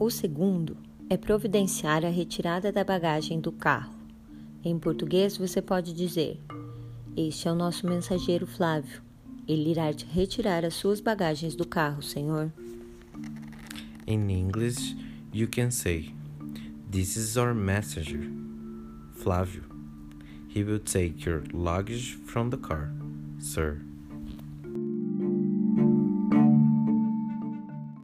O segundo é providenciar a retirada da bagagem do carro. Em português, você pode dizer: Este é o nosso mensageiro Flávio. Ele irá retirar as suas bagagens do carro, senhor. In English, you can say, This is our messenger, Flávio. He will take your luggage from the car, sir.